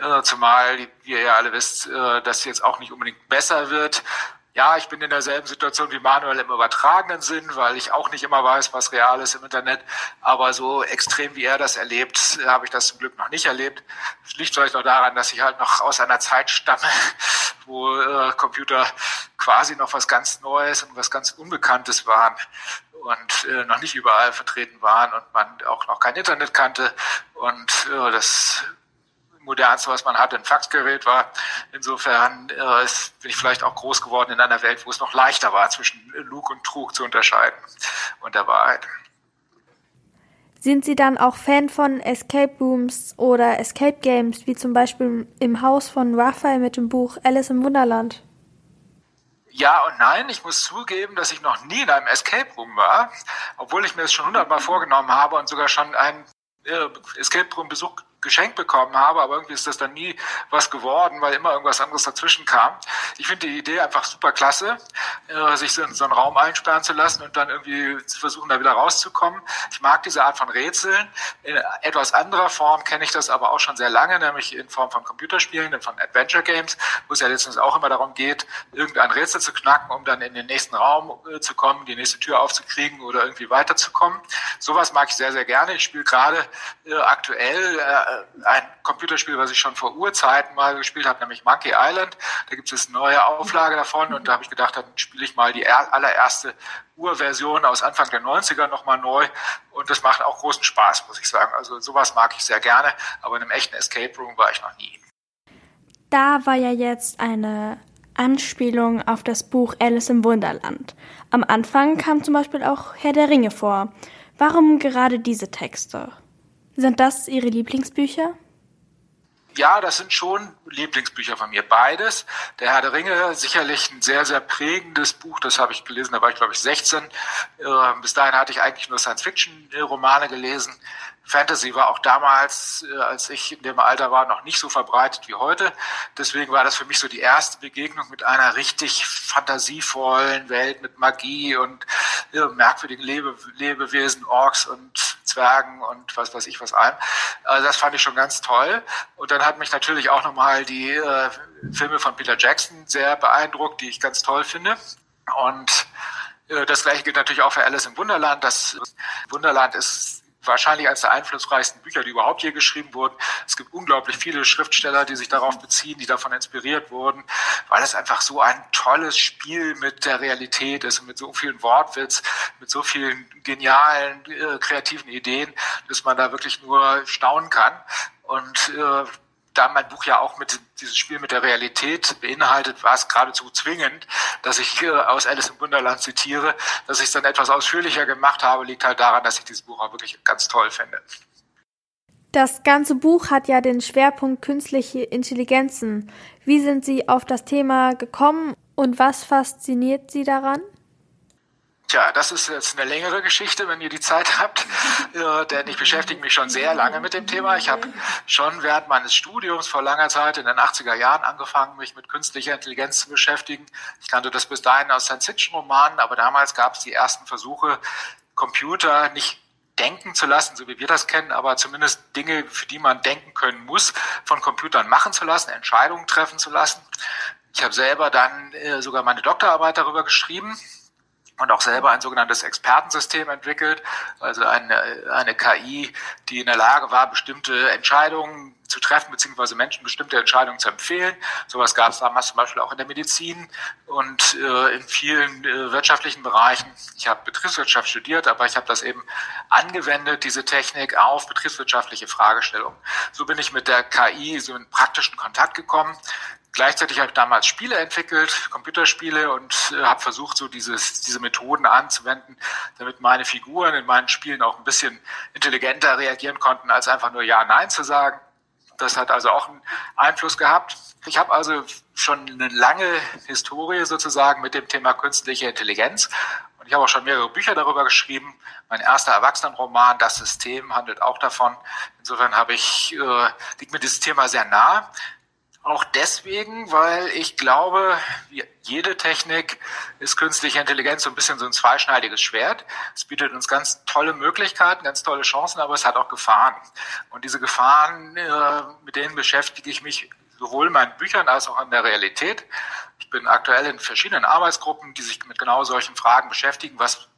Äh, zumal, wie ihr ja alle wisst, äh, dass jetzt auch nicht unbedingt besser wird. Ja, ich bin in derselben Situation wie Manuel im übertragenen Sinn, weil ich auch nicht immer weiß, was real ist im Internet. Aber so extrem wie er das erlebt, habe ich das zum Glück noch nicht erlebt. Das liegt vielleicht auch daran, dass ich halt noch aus einer Zeit stamme, wo äh, Computer quasi noch was ganz Neues und was ganz Unbekanntes waren und äh, noch nicht überall vertreten waren und man auch noch kein Internet kannte. Und äh, das modernste, was man hatte, ein Faxgerät war. Insofern äh, ist, bin ich vielleicht auch groß geworden in einer Welt, wo es noch leichter war, zwischen Lug und Trug zu unterscheiden und der Wahrheit. Sind Sie dann auch Fan von Escape Rooms oder Escape Games, wie zum Beispiel im Haus von Raphael mit dem Buch Alice im Wunderland? Ja und nein. Ich muss zugeben, dass ich noch nie in einem Escape Room war, obwohl ich mir das schon hundertmal vorgenommen habe und sogar schon einen äh, Escape Room Besuch geschenkt bekommen habe, aber irgendwie ist das dann nie was geworden, weil immer irgendwas anderes dazwischen kam. Ich finde die Idee einfach super klasse, äh, sich so in so einen Raum einsperren zu lassen und dann irgendwie zu versuchen, da wieder rauszukommen. Ich mag diese Art von Rätseln. In etwas anderer Form kenne ich das aber auch schon sehr lange, nämlich in Form von Computerspielen, von Adventure Games, wo es ja letztens auch immer darum geht, irgendein Rätsel zu knacken, um dann in den nächsten Raum äh, zu kommen, die nächste Tür aufzukriegen oder irgendwie weiterzukommen. Sowas mag ich sehr, sehr gerne. Ich spiele gerade äh, aktuell äh, ein Computerspiel, was ich schon vor Urzeiten mal gespielt habe, nämlich Monkey Island. Da gibt es eine neue Auflage davon und da habe ich gedacht, dann spiele ich mal die allererste Urversion aus Anfang der 90er nochmal neu und das macht auch großen Spaß, muss ich sagen. Also sowas mag ich sehr gerne, aber in einem echten Escape Room war ich noch nie. Da war ja jetzt eine Anspielung auf das Buch Alice im Wunderland. Am Anfang kam zum Beispiel auch Herr der Ringe vor. Warum gerade diese Texte? Sind das Ihre Lieblingsbücher? Ja, das sind schon Lieblingsbücher von mir. Beides. Der Herr der Ringe, sicherlich ein sehr, sehr prägendes Buch. Das habe ich gelesen, da war ich, glaube ich, 16. Äh, bis dahin hatte ich eigentlich nur Science-Fiction-Romane gelesen. Fantasy war auch damals, äh, als ich in dem Alter war, noch nicht so verbreitet wie heute. Deswegen war das für mich so die erste Begegnung mit einer richtig fantasievollen Welt mit Magie und äh, merkwürdigen Lebe Lebewesen, Orks und Zwergen und was weiß ich was allem. Also das fand ich schon ganz toll. Und dann hat mich natürlich auch nochmal die äh, Filme von Peter Jackson sehr beeindruckt, die ich ganz toll finde. Und äh, das gleiche gilt natürlich auch für Alice im Wunderland. Das Wunderland ist wahrscheinlich eines der einflussreichsten Bücher, die überhaupt je geschrieben wurden. Es gibt unglaublich viele Schriftsteller, die sich darauf beziehen, die davon inspiriert wurden, weil es einfach so ein tolles Spiel mit der Realität ist und mit so vielen Wortwitz, mit so vielen genialen, äh, kreativen Ideen, dass man da wirklich nur staunen kann. Und äh, da mein Buch ja auch mit dieses Spiel mit der Realität beinhaltet, war es geradezu zwingend, dass ich äh, aus Alice im Wunderland zitiere. Dass ich es dann etwas ausführlicher gemacht habe, liegt halt daran, dass ich dieses Buch auch wirklich ganz toll finde. Das ganze Buch hat ja den Schwerpunkt künstliche Intelligenzen. Wie sind Sie auf das Thema gekommen und was fasziniert Sie daran? Tja, das ist jetzt eine längere Geschichte, wenn ihr die Zeit habt, äh, denn ich beschäftige mich schon sehr lange mit dem Thema. Ich habe schon während meines Studiums vor langer Zeit in den 80er Jahren angefangen, mich mit künstlicher Intelligenz zu beschäftigen. Ich kannte das bis dahin aus Science-Fiction-Romanen, aber damals gab es die ersten Versuche, Computer nicht denken zu lassen, so wie wir das kennen, aber zumindest Dinge, für die man denken können muss, von Computern machen zu lassen, Entscheidungen treffen zu lassen. Ich habe selber dann äh, sogar meine Doktorarbeit darüber geschrieben und auch selber ein sogenanntes Expertensystem entwickelt, also eine, eine KI, die in der Lage war, bestimmte Entscheidungen zu treffen, beziehungsweise Menschen bestimmte Entscheidungen zu empfehlen. Sowas gab es damals zum Beispiel auch in der Medizin und äh, in vielen äh, wirtschaftlichen Bereichen. Ich habe Betriebswirtschaft studiert, aber ich habe das eben angewendet, diese Technik auf betriebswirtschaftliche Fragestellungen. So bin ich mit der KI so in praktischen Kontakt gekommen. Gleichzeitig habe ich damals Spiele entwickelt, Computerspiele und äh, habe versucht, so dieses, diese Methoden anzuwenden, damit meine Figuren in meinen Spielen auch ein bisschen intelligenter reagieren konnten, als einfach nur Ja, Nein zu sagen. Das hat also auch einen Einfluss gehabt. Ich habe also schon eine lange Historie sozusagen mit dem Thema künstliche Intelligenz und ich habe auch schon mehrere Bücher darüber geschrieben. Mein erster Erwachsenenroman, Das System, handelt auch davon. Insofern habe ich, äh, liegt mir dieses Thema sehr nah Auch deswegen, weil ich glaube, wie jede Technik ist künstliche Intelligenz so ein bisschen so ein zweischneidiges Schwert. Es bietet uns ganz tolle Möglichkeiten, ganz tolle Chancen, aber es hat auch Gefahren. Und diese Gefahren, äh, mit denen beschäftige ich mich sowohl in meinen Büchern als auch in der Realität. Ich bin aktuell in verschiedenen Arbeitsgruppen, die sich mit genau solchen Fragen beschäftigen. Was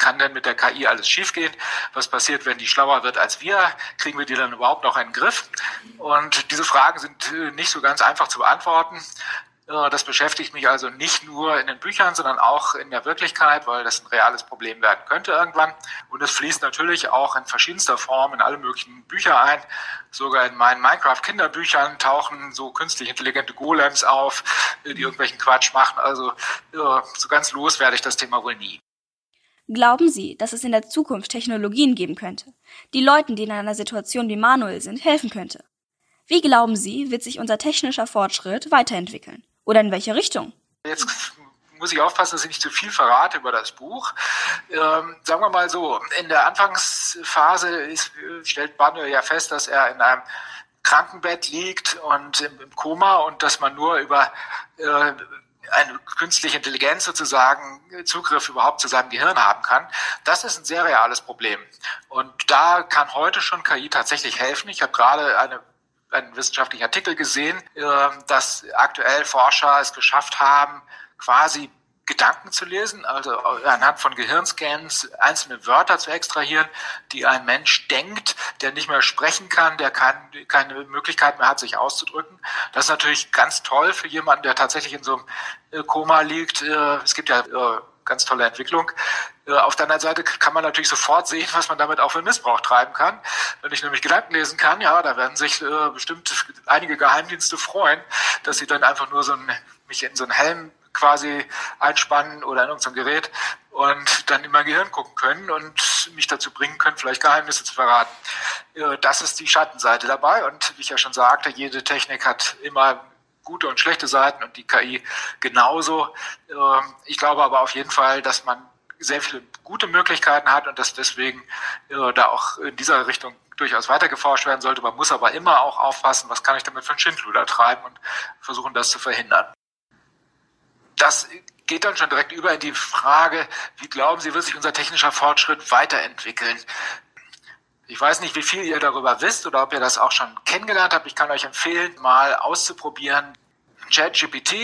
kann denn mit der KI alles schiefgehen? Was passiert, wenn die schlauer wird als wir? Kriegen wir die dann überhaupt noch in den Griff? Und diese Fragen sind äh, nicht so ganz einfach zu beantworten. Äh, das beschäftigt mich also nicht nur in den Büchern, sondern auch in der Wirklichkeit, weil das ein reales Problem werden könnte irgendwann. Und es fließt natürlich auch in verschiedenster Form in alle möglichen Bücher ein. Sogar in meinen Minecraft-Kinderbüchern tauchen so künstlich intelligente Golems auf, äh, die irgendwelchen Quatsch machen. Also so ganz los werde ich das Thema wohl nie. Glauben Sie, dass es in der Zukunft Technologien geben könnte, die Leuten, die in einer Situation wie Manuel sind, helfen könnte? Wie glauben Sie, wird sich unser technischer Fortschritt weiterentwickeln? Oder in welche Richtung? Jetzt muss ich aufpassen, dass ich nicht zu viel verrate über das Buch. Ähm, sagen wir mal so, in der Anfangsphase ist, stellt Manuel ja fest, dass er in einem Krankenbett liegt und im, Koma und dass man nur über äh, eine künstliche Intelligenz sozusagen Zugriff überhaupt zu seinem Gehirn haben kann, das ist ein sehr reales Problem. Und da kann heute schon KI tatsächlich helfen. Ich habe gerade eine einen wissenschaftlichen Artikel gesehen, ähm, dass aktuell Forscher es geschafft haben, quasi Gedanken zu lesen, also anhand von Gehirnscans einzelne Wörter zu extrahieren, die ein Mensch denkt, der nicht mehr sprechen kann, der kein, keine Möglichkeit mehr hat, sich auszudrücken. Das ist natürlich ganz toll für jemanden, der tatsächlich in so einem äh, Koma liegt. Äh, es gibt ja äh, ganz tolle Entwicklung. Auf der anderen Seite kann man natürlich sofort sehen, was man damit auch für Missbrauch treiben kann. Wenn ich nämlich Gedanken lesen kann, ja, da werden sich bestimmt einige Geheimdienste freuen, dass sie dann einfach nur so ein, mich in so einen Helm quasi einspannen oder in irgendein Gerät und dann in mein Gehirn gucken können und mich dazu bringen können, vielleicht Geheimnisse zu verraten. Das ist die Schattenseite dabei und wie ich ja schon sagte, jede Technik hat immer gute und schlechte Seiten und die KI genauso. Ähm, ich glaube aber auf jeden Fall, dass man sehr viele gute Möglichkeiten hat und dass deswegen da auch in dieser Richtung durchaus weiter geforscht werden sollte. Man muss aber immer auch aufpassen, was kann ich damit für ein Schindluder treiben und versuchen, das zu verhindern das geht dann schon direkt über in die Frage, wie glauben Sie, wird sich unser technischer Fortschritt weiterentwickeln? Ich weiß nicht, wie viel ihr darüber wisst oder ob ihr das auch schon kennengelernt habt. Ich kann euch empfehlen, mal auszuprobieren. ChatGPT,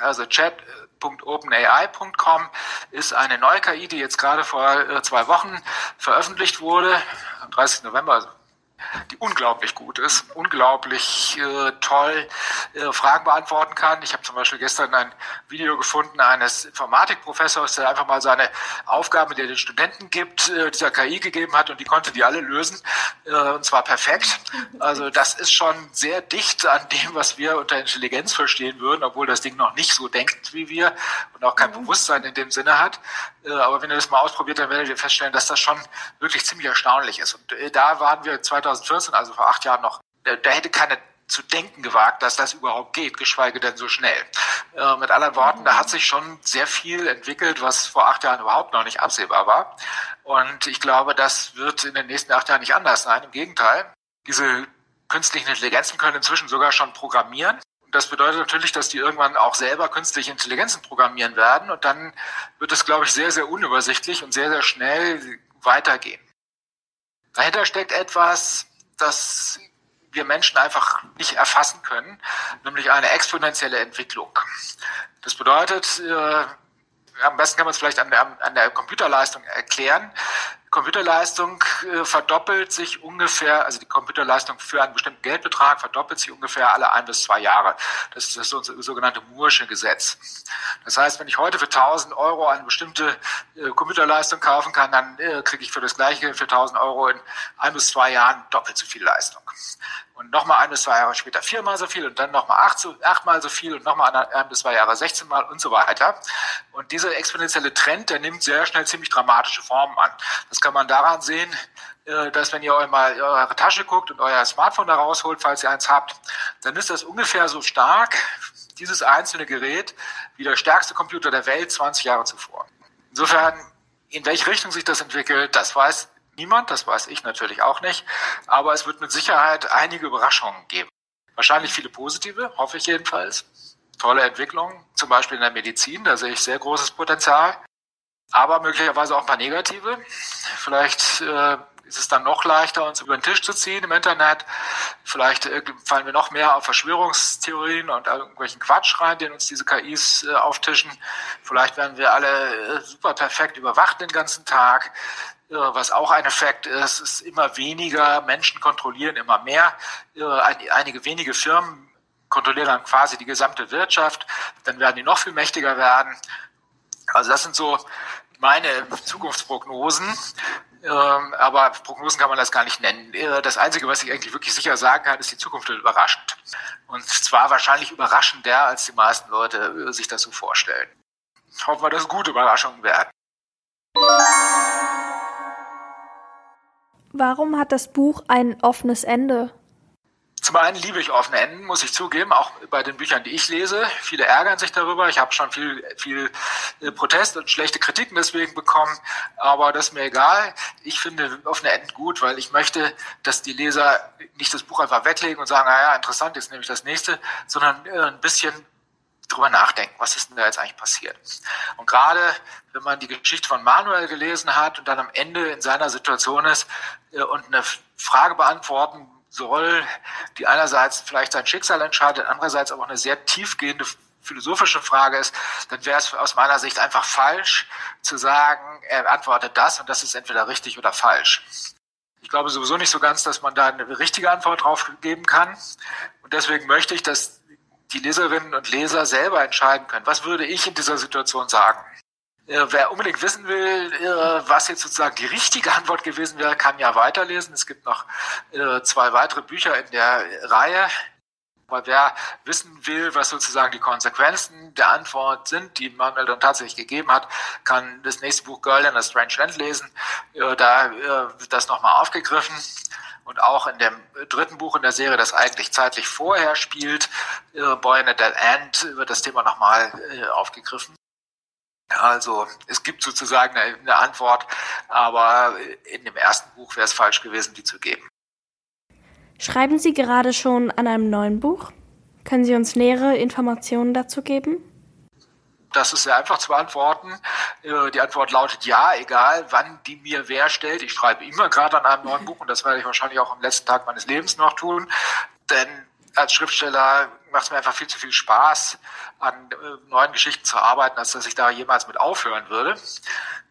also chat.openai.com, ist eine neue KI, die jetzt gerade vor äh, zwei Wochen veröffentlicht wurde, am 30. November, also die unglaublich gut ist, unglaublich äh, toll äh, Fragen beantworten kann. Ich habe zum Beispiel gestern ein Video gefunden eines Informatikprofessors, der einfach mal seine Aufgaben, die er den Studenten gibt, äh, dieser KI gegeben hat und die konnte die alle lösen äh, und zwar perfekt. Also das ist schon sehr dicht an dem, was wir unter Intelligenz verstehen würden, obwohl das Ding noch nicht so denkt wie wir und auch kein Bewusstsein in dem Sinne hat. Äh, aber wenn ihr das mal ausprobiert, dann werdet ihr feststellen, dass das schon wirklich ziemlich erstaunlich ist. Und äh, da waren wir 2014, also vor acht Jahren noch, da hätte keiner zu denken gewagt, dass das überhaupt geht, geschweige denn so schnell. Äh, mit anderen Worten, da hat sich schon sehr viel entwickelt, was vor acht Jahren überhaupt noch nicht absehbar war. Und ich glaube, das wird in den nächsten acht Jahren nicht anders sein. Im Gegenteil, diese künstlichen Intelligenzen können inzwischen sogar schon programmieren. Das bedeutet natürlich, dass die irgendwann auch selber künstliche Intelligenzen programmieren werden und dann wird es, glaube ich, sehr, sehr unübersichtlich und sehr, sehr schnell weitergehen. Dahinter steckt etwas, das wir Menschen einfach nicht erfassen können, nämlich eine exponentielle Entwicklung. Das bedeutet, äh, am besten kann man es vielleicht an der, an der Computerleistung erklären. Computerleistung äh, verdoppelt sich ungefähr, also die Computerleistung für einen bestimmten Geldbetrag verdoppelt sich ungefähr alle ein bis zwei Jahre. Das ist das sogenannte Moore'sche Gesetz. Das heißt, wenn ich heute für 1000 Euro eine bestimmte äh, Computerleistung kaufen kann, dann äh, kriege ich für das gleiche für 1000 Euro in ein bis zwei Jahren doppelt so viel Leistung und nochmal ein bis zwei Jahre später viermal so viel und dann nochmal achtmal so viel und nochmal ein bis zwei Jahre 16 Mal und so weiter. Und dieser exponentielle Trend, der nimmt sehr schnell ziemlich dramatische Formen an. Das kann man daran sehen, äh, dass wenn ihr euch mal in eure Tasche guckt und euer Smartphone da rausholt, falls ihr eins habt, dann ist das ungefähr so stark, dieses einzelne Gerät, wie der stärkste Computer der Welt 20 Jahre zuvor. Insofern, in welche Richtung sich das entwickelt, das weiß niemand, das weiß ich natürlich auch nicht, aber es wird mit Sicherheit einige Überraschungen geben. Wahrscheinlich viele positive, hoffe ich jedenfalls. Tolle Entwicklungen, zum Beispiel in der Medizin, da sehe ich sehr großes Potenzial. Aber möglicherweise auch ein paar negative. Vielleicht äh, ist es dann noch leichter, uns über den Tisch zu ziehen im Internet. Vielleicht äh, fallen wir noch mehr auf Verschwörungstheorien und irgendwelchen Quatsch rein, den uns diese KIs äh, auftischen. Vielleicht werden wir alle äh, super perfekt überwacht den ganzen Tag. Äh, was auch ein Effekt ist, ist immer weniger Menschen kontrollieren immer mehr. Äh, einige wenige Firmen kontrollieren dann quasi die gesamte Wirtschaft. Dann werden die noch viel mächtiger werden. Also das sind so meine Zukunftsprognosen. Ähm, aber Prognosen kann man das gar nicht nennen. Äh, das Einzige, was ich eigentlich wirklich sicher sagen kann, ist, die Zukunft wird überraschend. Und zwar wahrscheinlich überraschender, als die meisten Leute äh, sich das so vorstellen. Hoffen wir, dass gute Überraschungen werden. Warum hat das Buch ein offenes Ende? Zum einen liebe ich offene Enden, muss ich zugeben, auch bei den Büchern, die ich lese. Viele ärgern sich darüber. Ich habe schon viel, viel äh, Protest und schlechte Kritiken deswegen bekommen. Aber das ist mir egal. Ich finde offene Enden gut, weil ich möchte, dass die Leser nicht das Buch einfach weglegen und sagen, naja, interessant, jetzt nehme ich das nächste, sondern äh, ein bisschen drüber nachdenken, was ist denn da jetzt eigentlich passiert. Und gerade wenn man die Geschichte von Manuel gelesen hat und dann am Ende in seiner Situation ist äh, und eine Frage beantworten soll, die einerseits vielleicht sein Schicksal entscheidet, andererseits aber auch eine sehr tiefgehende philosophische Frage ist, dann wäre es aus meiner Sicht einfach falsch zu sagen, er antwortet das und das ist entweder richtig oder falsch. Ich glaube sowieso nicht so ganz, dass man da eine richtige Antwort drauf geben kann. Und deswegen möchte ich, dass die Leserinnen und Leser selber entscheiden können, was würde ich in dieser Situation sagen. Äh, wer unbedingt wissen will, äh, was jetzt sozusagen die richtige Antwort gewesen wäre, kann ja weiterlesen. Es gibt noch äh, zwei weitere Bücher in der Reihe. Aber wer wissen will, was sozusagen die Konsequenzen der Antwort sind, die Manuel dann tatsächlich gegeben hat, kann das nächste Buch Girl in a Strange Land lesen. Da wird das nochmal aufgegriffen. Und auch in dem dritten Buch in der Serie, das eigentlich zeitlich vorher spielt, Boy in a Dead End, wird das Thema nochmal aufgegriffen. Also es gibt sozusagen eine, Antwort, aber in dem ersten Buch wäre es falsch gewesen, die zu geben. Schreiben Sie gerade schon an einem neuen Buch? Können Sie uns nähere Informationen dazu geben? Das ist sehr einfach zu beantworten. Äh, die Antwort lautet ja, egal wann die mir wer stellt. Ich schreibe immer gerade an einem neuen Buch und das werde ich wahrscheinlich auch am letzten Tag meines Lebens noch tun. Denn als Schriftsteller macht es mir einfach viel zu viel Spaß, an äh, neuen Geschichten zu arbeiten, als dass ich da jemals mit aufhören würde.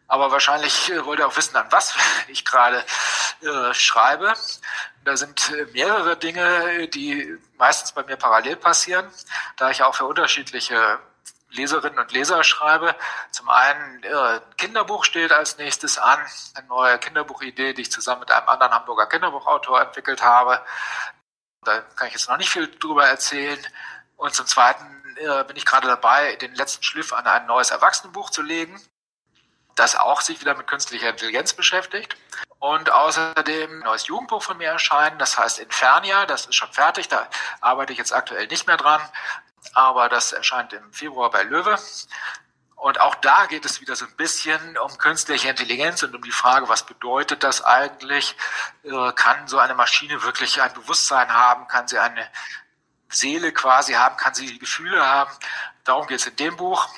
Aber wahrscheinlich äh, wollt ihr auch wissen, an was ich gerade äh, schreibe. Da sind äh, mehrere Dinge, die meistens bei mir parallel passieren, da ich auch für unterschiedliche Leserinnen und Leser schreibe. Zum einen äh, Kinderbuch steht als nächstes an, eine neue Kinderbuchidee, die ich zusammen mit einem anderen Hamburger Kinderbuchautor entwickelt habe. Da kann ich jetzt noch nicht viel drüber erzählen. Und zum Zweiten äh, bin ich gerade dabei, den letzten Schliff an ein neues Erwachsenenbuch zu legen, das auch sich wieder mit künstlicher Intelligenz beschäftigt. Und außerdem ein neues Jugendbuch von mir erscheinen, das heißt Infernia, das ist schon fertig, da arbeite ich jetzt aktuell nicht mehr dran, aber das erscheint im Februar bei Löwe. Und auch da geht es wieder so ein bisschen um künstliche Intelligenz und um die Frage, was bedeutet das eigentlich? Äh, kann so eine Maschine wirklich ein Bewusstsein haben? Kann sie eine Seele quasi haben? Kann sie Gefühle haben? Darum geht es in dem Buch.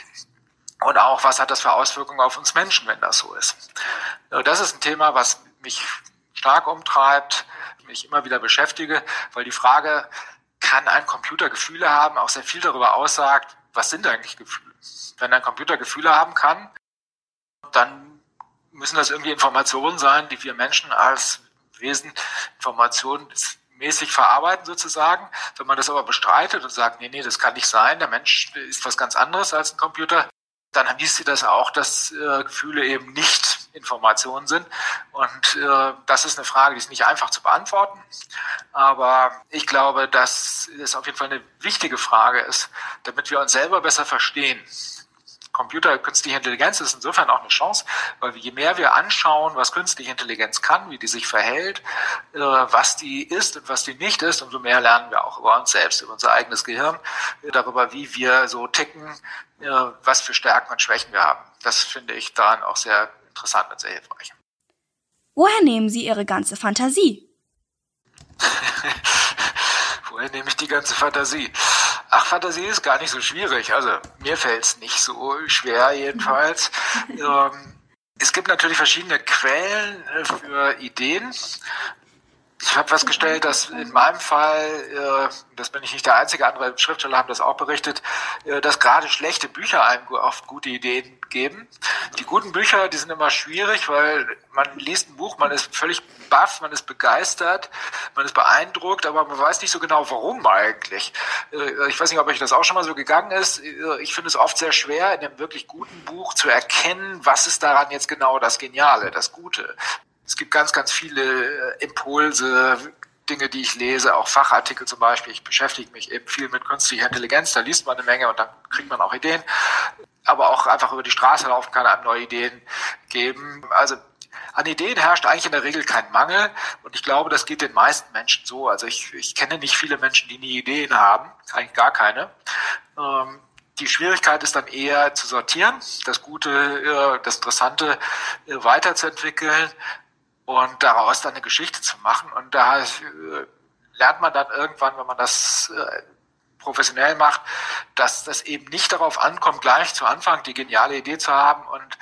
Und auch, was hat das für Auswirkungen auf uns Menschen, wenn das so ist? Äh, das ist ein Thema, was mich stark umtreibt, mich immer wieder beschäftige, weil die Frage, kann ein Computer Gefühle haben, auch sehr viel darüber aussagt, was sind eigentlich Gefühle? Wenn ein Computer Gefühle haben kann, dann müssen das irgendwie Informationen sein, die wir Menschen als Wesen informationsmäßig verarbeiten sozusagen. Wenn man das aber bestreitet und sagt, nee, nee, das kann nicht sein, der Mensch ist was ganz anderes als ein Computer, dann hieß sie das auch, dass äh, Gefühle eben nicht Informationen sind. Und äh, das ist eine Frage, die ist nicht einfach zu beantworten. Aber ich glaube, dass es auf jeden Fall eine wichtige Frage ist, damit wir uns selber besser verstehen. Computer, künstliche Intelligenz ist insofern auch eine Chance, weil je mehr wir anschauen, was künstliche Intelligenz kann, wie die sich verhält, äh, was die ist und was die nicht ist, umso mehr lernen wir auch über uns selbst, über unser eigenes Gehirn, darüber, wie wir so ticken, äh, was für Stärken und Schwächen wir haben. Das finde ich daran auch sehr interessant und sehr hilfreich. Woher nehmen Sie Ihre ganze Fantasie? Woher nehme ich die ganze Fantasie? Ach, Fantasie ist gar nicht so schwierig. Also mir fällt es nicht so schwer jedenfalls. ähm, es gibt natürlich verschiedene Quellen äh, für Ideen. Ich habe festgestellt, dass in meinem Fall, äh, das bin ich nicht der einzige, andere Schriftsteller haben das auch berichtet, äh, dass gerade schlechte Bücher einem oft gute Ideen geben. Die guten Bücher, die sind immer schwierig, weil man liest ein Buch, man ist völlig baff, man ist begeistert, man ist beeindruckt, aber man weiß nicht so genau, warum eigentlich. Äh, ich weiß nicht, ob euch das auch schon mal so gegangen ist. Ich finde es oft sehr schwer, in einem wirklich guten Buch zu erkennen, was ist daran jetzt genau das Geniale, das Gute. Es gibt ganz, ganz viele äh, Impulse, Dinge, die ich lese, auch Fachartikel zum Beispiel. Ich beschäftige mich eben viel mit künstlicher Intelligenz, da liest man eine Menge und dann kriegt man auch Ideen. Aber auch einfach über die Straße laufen kann einem neue Ideen geben. Also an Ideen herrscht eigentlich in der Regel kein Mangel und ich glaube, das geht den meisten Menschen so. Also ich, ich kenne nicht viele Menschen, die nie Ideen haben, eigentlich gar keine. Ähm, die Schwierigkeit ist dann eher zu sortieren, das Gute, äh, das Interessante äh, weiterzuentwickeln und daraus dann eine Geschichte zu machen. Und da äh, lernt man dann irgendwann, wenn man das äh, professionell macht, dass das eben nicht darauf ankommt, gleich zu Anfang die geniale Idee zu haben und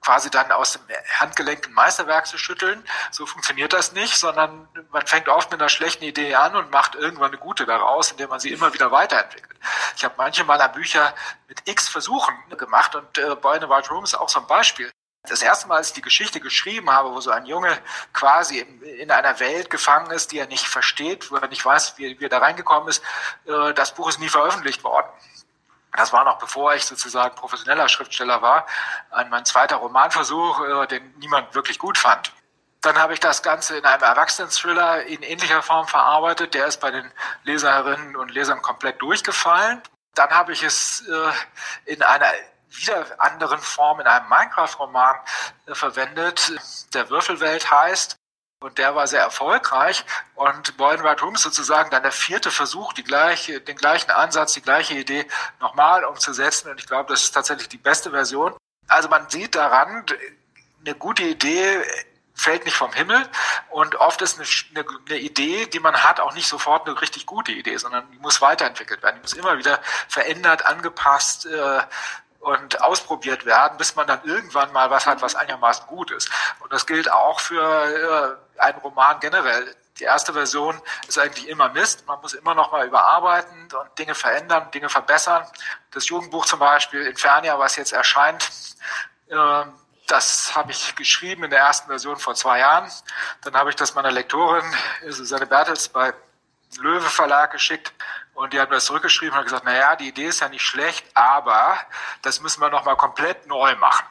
quasi dann aus dem Handgelenk ein Meisterwerk zu schütteln. So funktioniert das nicht, sondern man fängt oft mit einer schlechten Idee an und macht irgendwann eine gute daraus, indem man sie immer wieder weiterentwickelt. Ich habe manche meiner Bücher mit x Versuchen gemacht und äh, Boy in the White Room ist auch so ein Beispiel das erste Mal, als ich die Geschichte geschrieben habe, wo so ein Junge quasi in, einer Welt gefangen ist, die er nicht versteht, wo er nicht weiß, wie, wie er da reingekommen ist, äh, das Buch ist nie veröffentlicht worden. Das war noch bevor ich sozusagen professioneller Schriftsteller war. Mein zweiter Romanversuch, äh, den niemand wirklich gut fand. Dann habe ich das Ganze in einem Erwachsenen-Thriller in ähnlicher Form verarbeitet. Der ist bei den Leserinnen und Lesern komplett durchgefallen. Dann habe ich es äh, in einer wieder anderen Form in einem Minecraft-Roman äh, verwendet, der Würfelwelt heißt. Und der war sehr erfolgreich. Und Boy White Room ist sozusagen dann der vierte Versuch, die gleiche, den gleichen Ansatz, die gleiche Idee nochmal umzusetzen. Und ich glaube, das ist tatsächlich die beste Version. Also man sieht daran, eine gute Idee fällt nicht vom Himmel und oft ist eine, eine, eine, Idee, die man hat, auch nicht sofort eine richtig gute Idee, sondern die muss weiterentwickelt werden, die muss immer wieder verändert, angepasst, äh, und ausprobiert werden, bis man dann irgendwann mal was hat, was einigermaßen gut ist. Und das gilt auch für äh, einen Roman generell. Die erste Version ist eigentlich immer Mist. Man muss immer noch mal überarbeiten und Dinge verändern, Dinge verbessern. Das Jugendbuch zum Beispiel, Infernia, was jetzt erscheint, äh, das habe ich geschrieben in der ersten Version vor zwei Jahren. Dann habe ich das meiner Lektorin, Susanne Bertels, bei Löwe Verlag geschickt und die hat mir das zurückgeschrieben und hat gesagt, naja, die Idee ist ja nicht schlecht, aber das müssen wir nochmal komplett neu machen.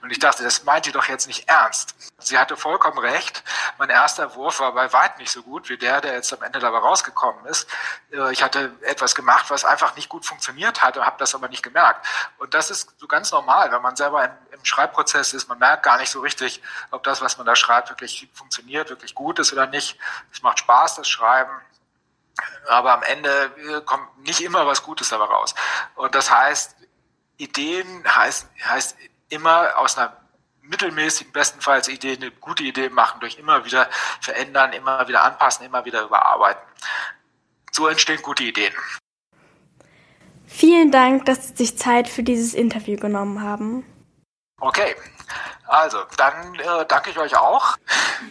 Und ich dachte, das meint ihr doch jetzt nicht ernst. Sie hatte vollkommen recht. Mein erster Wurf war bei weitem nicht so gut wie der, der jetzt am Ende dabei rausgekommen ist. Äh, ich hatte etwas gemacht, was einfach nicht gut funktioniert hat und habe das aber nicht gemerkt. Und das ist so ganz normal, wenn man selber im, im Schreibprozess ist. Man merkt gar nicht so richtig, ob das, was man da schreibt, wirklich funktioniert, wirklich gut ist oder nicht. Es macht Spaß, das Schreiben aber am Ende äh, kommt nicht immer was Gutes dabei raus. Und das heißt, Ideen heißt, heißt immer aus einer mittelmäßigen, bestenfalls Idee, eine gute Idee machen, durch immer wieder verändern, immer wieder anpassen, immer wieder überarbeiten. So entstehen gute Ideen. Vielen Dank, dass Sie sich Zeit für dieses Interview genommen haben. Okay, also dann äh, danke ich euch auch.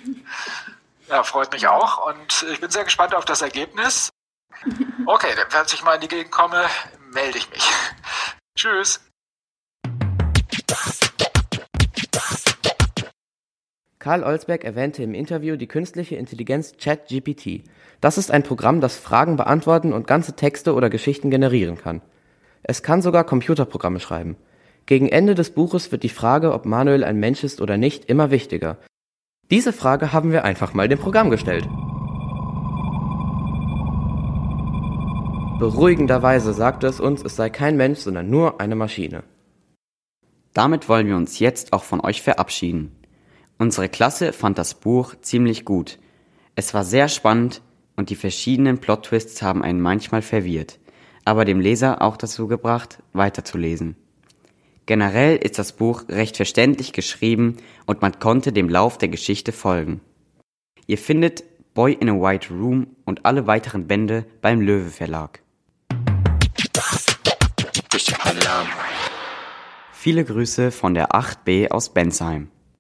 Ja, freut mich auch und ich bin sehr gespannt auf das Ergebnis. Okay, wenn ich mal in die Gegend komme, melde ich mich. Tschüss. Karl Olsberg erwähnte im Interview die künstliche Intelligenz ChatGPT. Das ist ein Programm, das Fragen beantworten und ganze Texte oder Geschichten generieren kann. Es kann sogar Computerprogramme schreiben. Gegen Ende des Buches wird die Frage, ob Manuel ein Mensch ist oder nicht, immer wichtiger. Diese Frage haben wir einfach mal dem Programm gestellt. Beruhigenderweise sagte es uns, es sei kein Mensch, sondern nur eine Maschine. Damit wollen wir uns jetzt auch von euch verabschieden. Unsere Klasse fand das Buch ziemlich gut. Es war sehr spannend und die verschiedenen Plot-Twists haben einen manchmal verwirrt, aber dem Leser auch dazu gebracht, weiterzulesen. Generell ist das Buch recht verständlich geschrieben und man konnte dem Lauf der Geschichte folgen. Ihr findet Boy in a White Room und alle weiteren Bände beim Löwe Verlag. Viele Grüße von der 8b aus Bensheim.